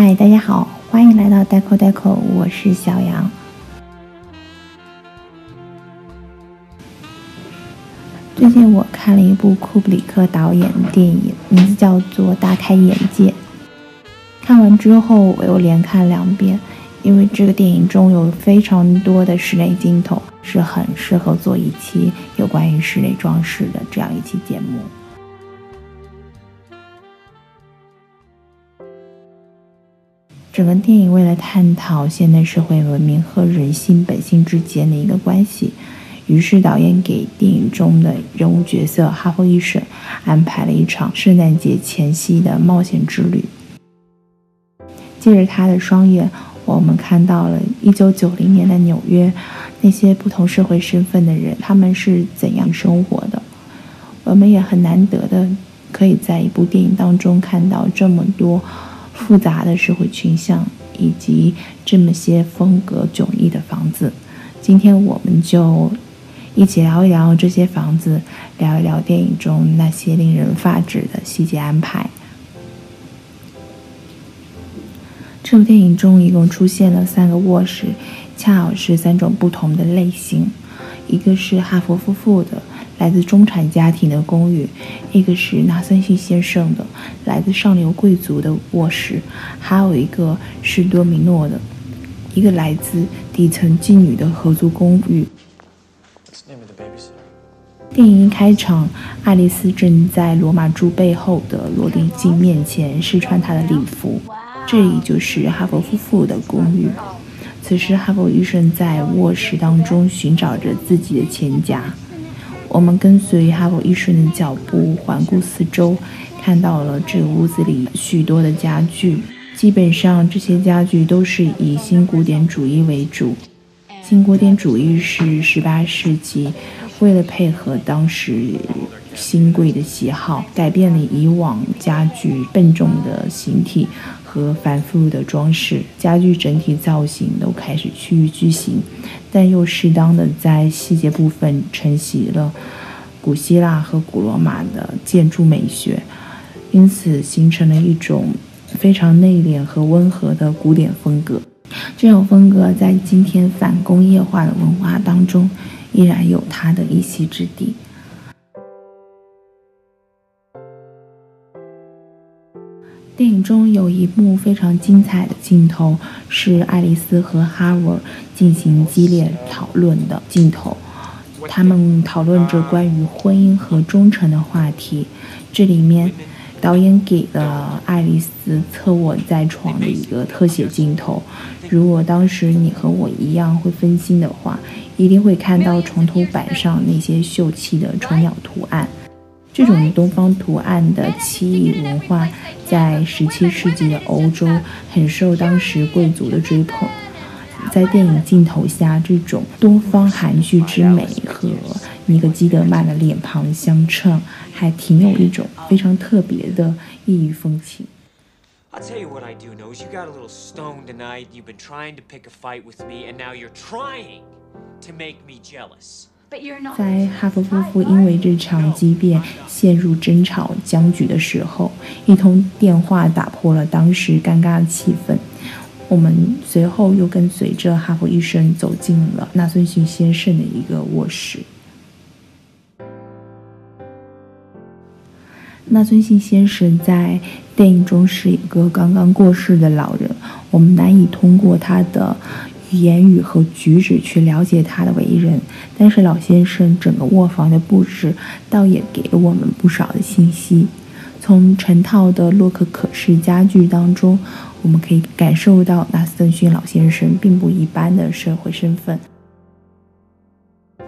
嗨，大家好，欢迎来到 Deco Deco，我是小杨。最近我看了一部库布里克导演的电影，名字叫做《大开眼界》。看完之后，我又连看两遍，因为这个电影中有非常多的室内镜头，是很适合做一期有关于室内装饰的这样一期节目。整个电影为了探讨现代社会文明和人性本性之间的一个关系，于是导演给电影中的人物角色哈佛医生安排了一场圣诞节前夕的冒险之旅。借着他的双眼，我们看到了1990年的纽约，那些不同社会身份的人他们是怎样生活的。我们也很难得的可以在一部电影当中看到这么多。复杂的社会群像，以及这么些风格迥异的房子，今天我们就一起聊一聊这些房子，聊一聊电影中那些令人发指的细节安排。这部电影中一共出现了三个卧室，恰好是三种不同的类型，一个是哈佛夫妇的。来自中产家庭的公寓，一个是纳森逊先生的来自上流贵族的卧室，还有一个是多米诺的，一个来自底层妓女的合租公寓。电影一开场，爱丽丝正在罗马柱背后的落地镜面前试穿她的礼服，这里就是哈佛夫妇的公寓。此时，哈佛医生在卧室当中寻找着自己的钱夹。我们跟随哈佛医生的脚步环顾四周，看到了这个屋子里许多的家具。基本上这些家具都是以新古典主义为主。新古典主义是18世纪为了配合当时新贵的喜好，改变了以往家具笨重的形体。和繁复的装饰，家具整体造型都开始趋于矩形，但又适当的在细节部分承袭了古希腊和古罗马的建筑美学，因此形成了一种非常内敛和温和的古典风格。这种风格在今天反工业化的文化当中，依然有它的一席之地。电影中有一幕非常精彩的镜头，是爱丽丝和哈维进行激烈讨论的镜头。他们讨论着关于婚姻和忠诚的话题。这里面，导演给了爱丽丝侧卧在床的一个特写镜头。如果当时你和我一样会分心的话，一定会看到床头板上那些秀气的虫鸟图案。这种东方图案的奇异文化，在十七世纪的欧洲很受当时贵族的追捧。在电影镜头下，这种东方含蓄之美和尼格基德曼的脸庞相称，还挺有一种非常特别的异域风情。在哈佛夫妇因为这场激辩陷入争吵僵局的时候，一通电话打破了当时尴尬的气氛。我们随后又跟随着哈佛医生走进了纳森逊先生的一个卧室。纳森逊先生在电影中是一个刚刚过世的老人，我们难以通过他的。言语和举止去了解他的为人，但是老先生整个卧房的布置倒也给了我们不少的信息。从成套的洛可可式家具当中，我们可以感受到纳斯顿逊老先生并不一般的社会身份。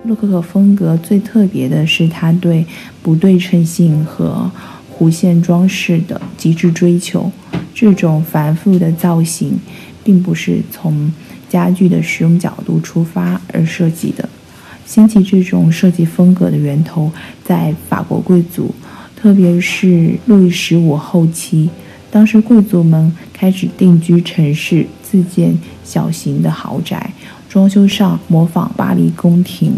洛可可风格最特别的是他对不对称性和弧线装饰的极致追求。这种繁复的造型，并不是从家具的使用角度出发而设计的，兴起这种设计风格的源头在法国贵族，特别是路易十五后期，当时贵族们开始定居城市，自建小型的豪宅，装修上模仿巴黎宫廷。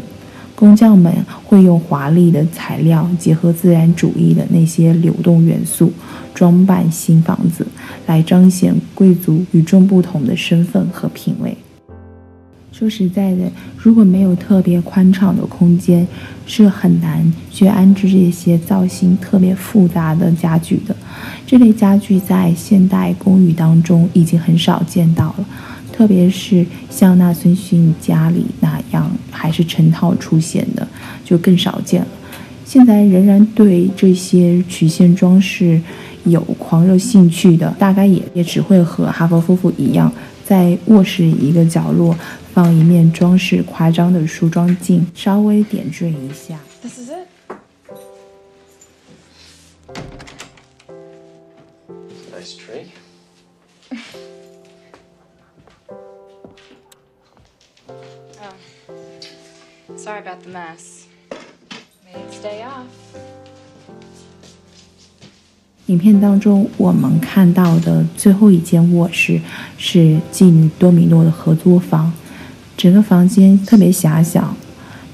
工匠们会用华丽的材料，结合自然主义的那些流动元素，装扮新房子，来彰显贵族与众不同的身份和品味。说实在的，如果没有特别宽敞的空间，是很难去安置这些造型特别复杂的家具的。这类家具在现代公寓当中已经很少见到了。特别是像纳森逊家里那样，还是成套出现的，就更少见了。现在仍然对这些曲线装饰有狂热兴趣的，大概也也只会和哈佛夫妇一样，在卧室一个角落放一面装饰夸张的梳妆镜，稍微点缀一下。This is it. Nice tree. Sorry about the mess. Made day off. 影片当中，我们看到的最后一间卧室是妓女多米诺的合租房。整个房间特别狭小，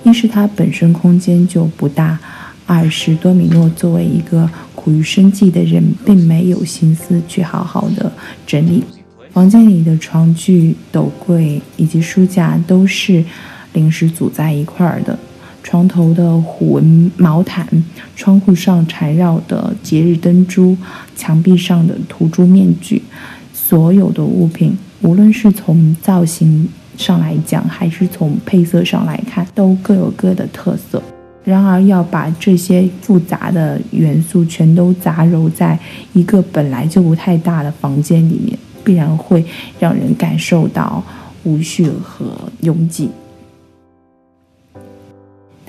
一是它本身空间就不大，二是多米诺作为一个苦于生计的人，并没有心思去好好的整理房间里的床具、斗柜以及书架都是。临时组在一块儿的，床头的虎纹毛毯，窗户上缠绕的节日灯珠，墙壁上的涂朱面具，所有的物品，无论是从造型上来讲，还是从配色上来看，都各有各的特色。然而，要把这些复杂的元素全都杂糅在一个本来就不太大的房间里面，必然会让人感受到无序和拥挤。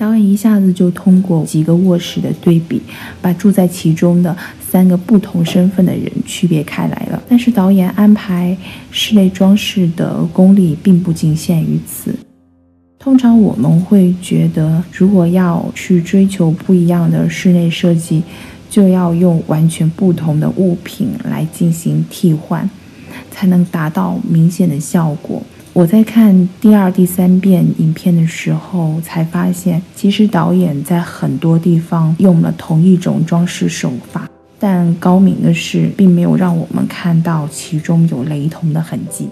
导演一下子就通过几个卧室的对比，把住在其中的三个不同身份的人区别开来了。但是导演安排室内装饰的功力并不仅限于此。通常我们会觉得，如果要去追求不一样的室内设计，就要用完全不同的物品来进行替换，才能达到明显的效果。我在看第二、第三遍影片的时候，才发现，其实导演在很多地方用了同一种装饰手法，但高明的是，并没有让我们看到其中有雷同的痕迹。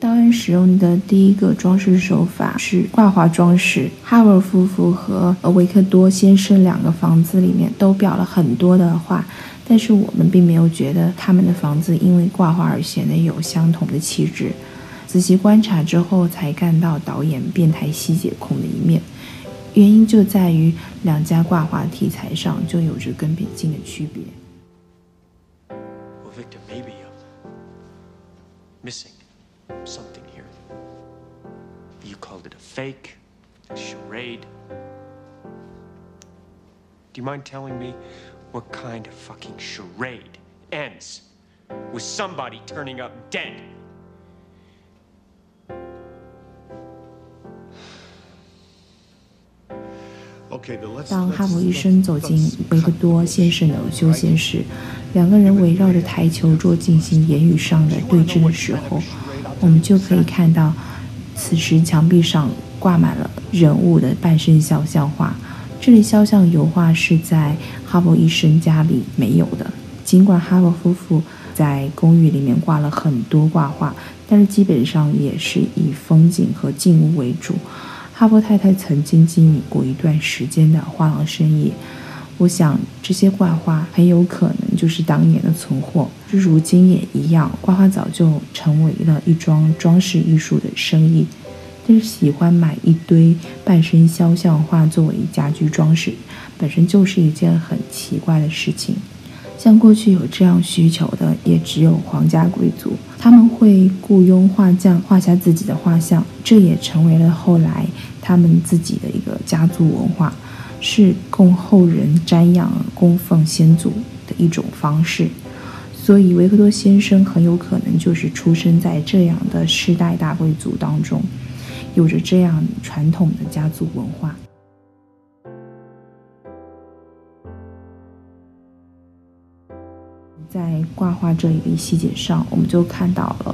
导演使用的第一个装饰手法是挂画装饰。哈维尔夫妇和维克多先生两个房子里面都裱了很多的画。但是我们并没有觉得他们的房子因为挂画而显得有相同的气质。仔细观察之后，才看到导演变态细节控的一面。原因就在于两家挂画题材上就有着根本性的区别。Well, Victor, maybe I'm missing something here. You called it a fake, a charade. Do you mind telling me? What kind of fucking charade ends with somebody turning up dead? 当哈姆医生走进维克多先生的休闲室，两个人围绕着台球桌进行言语上的对峙的时候，我们就可以看到，此时墙壁上挂满了人物的半身肖像画。这类肖像油画是在哈勃医生家里没有的。尽管哈勃夫妇在公寓里面挂了很多挂画，但是基本上也是以风景和静物为主。哈勃太太曾经经营过一段时间的画廊生意，我想这些挂画很有可能就是当年的存货。如今也一样，挂画早就成为了一桩装饰艺术的生意。但是喜欢买一堆半身肖像画作为家居装饰，本身就是一件很奇怪的事情。像过去有这样需求的，也只有皇家贵族，他们会雇佣画匠画下自己的画像，这也成为了后来他们自己的一个家族文化，是供后人瞻仰、供奉先祖的一种方式。所以维克多先生很有可能就是出生在这样的世代大贵族当中。有着这样传统的家族文化，在挂画这一个细节上，我们就看到了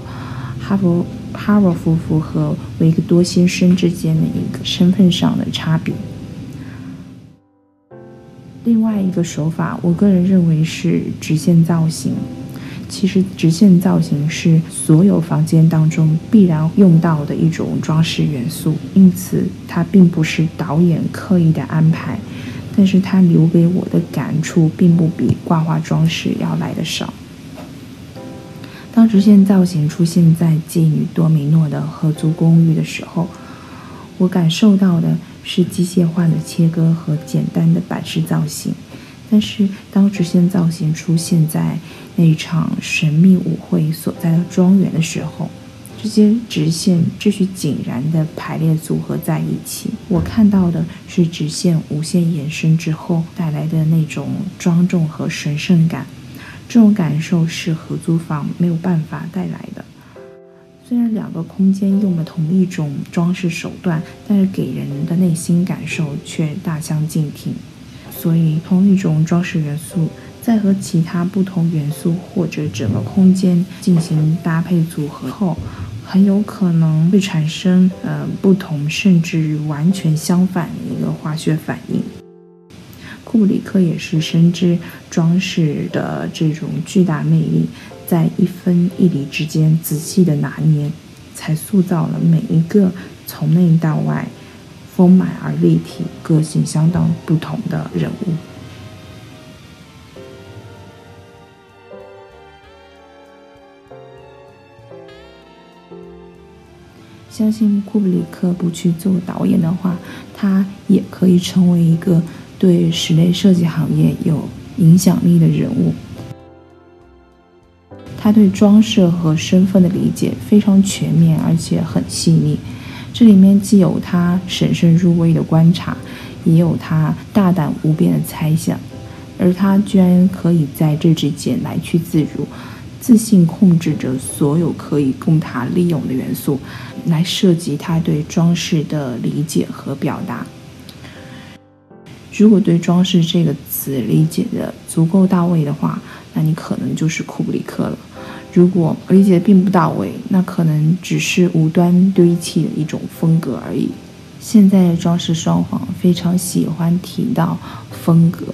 哈佛哈罗夫妇和维克多先生之间的一个身份上的差别。另外一个手法，我个人认为是直线造型。其实直线造型是所有房间当中必然用到的一种装饰元素，因此它并不是导演刻意的安排，但是它留给我的感触并不比挂画装饰要来的少。当直线造型出现在基于多米诺的合租公寓的时候，我感受到的是机械化的切割和简单的板式造型。但是当直线造型出现在那场神秘舞会所在的庄园的时候，这些直线秩序井然地排列组合在一起，我看到的是直线无限延伸之后带来的那种庄重和神圣感。这种感受是合租房没有办法带来的。虽然两个空间用了同一种装饰手段，但是给人的内心感受却大相径庭。所以，同一种装饰元素在和其他不同元素或者整个空间进行搭配组合后，很有可能会产生呃不同甚至完全相反的一个化学反应。库布里克也是深知装饰的这种巨大魅力，在一分一厘之间仔细的拿捏，才塑造了每一个从内到外丰满而立体、个性相当不同的人物。相信库布里克不去做导演的话，他也可以成为一个。对室内设计行业有影响力的人物，他对装饰和身份的理解非常全面，而且很细腻。这里面既有他审慎入微的观察，也有他大胆无边的猜想，而他居然可以在这之间来去自如，自信控制着所有可以供他利用的元素，来设计他对装饰的理解和表达。如果对“装饰”这个词理解的足够到位的话，那你可能就是库布里克了；如果理解的并不到位，那可能只是无端堆砌的一种风格而已。现在的装饰双簧非常喜欢提到风格，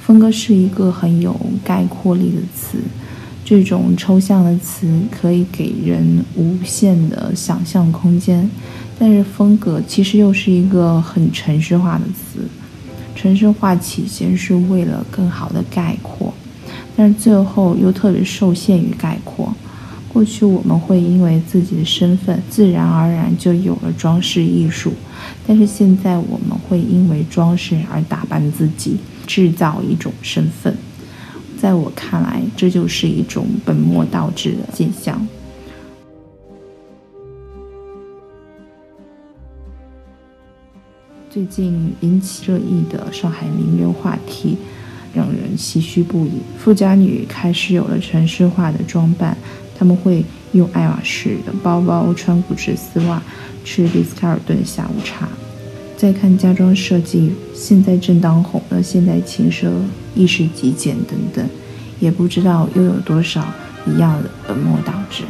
风格是一个很有概括力的词，这种抽象的词可以给人无限的想象空间，但是风格其实又是一个很程式化的词。城市化起先是为了更好的概括，但是最后又特别受限于概括。过去我们会因为自己的身份，自然而然就有了装饰艺术，但是现在我们会因为装饰而打扮自己，制造一种身份。在我看来，这就是一种本末倒置的现象。最近引起热议的上海名人话题，让人唏嘘不已。富家女开始有了城市化的装扮，他们会用爱马仕的包包，穿古驰丝袜，吃丽思卡尔顿下午茶。再看家装设计，现在正当红的现代轻奢、意式极简等等，也不知道又有多少一样的本末倒置。